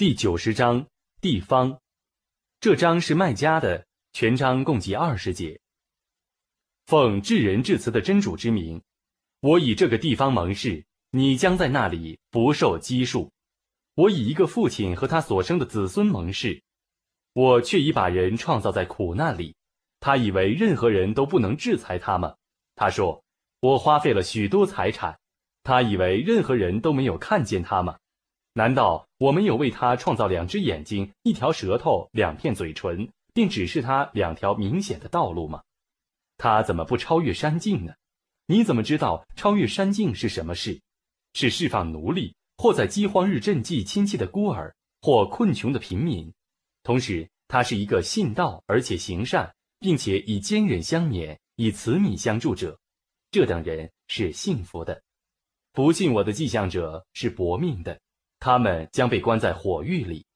第九十章地方，这章是卖家的，全章共计二十节。奉至仁至慈的真主之名，我以这个地方盟誓，你将在那里不受拘束。我以一个父亲和他所生的子孙盟誓，我却已把人创造在苦难里。他以为任何人都不能制裁他吗？他说，我花费了许多财产。他以为任何人都没有看见他吗？难道我没有为他创造两只眼睛、一条舌头、两片嘴唇，并指示他两条明显的道路吗？他怎么不超越山境呢？你怎么知道超越山境是什么事？是释放奴隶，或在饥荒日赈济亲戚的孤儿，或困穷的平民。同时，他是一个信道而且行善，并且以坚忍相勉、以慈悯相助者。这等人是幸福的。不信我的迹象者是薄命的。他们将被关在火狱里。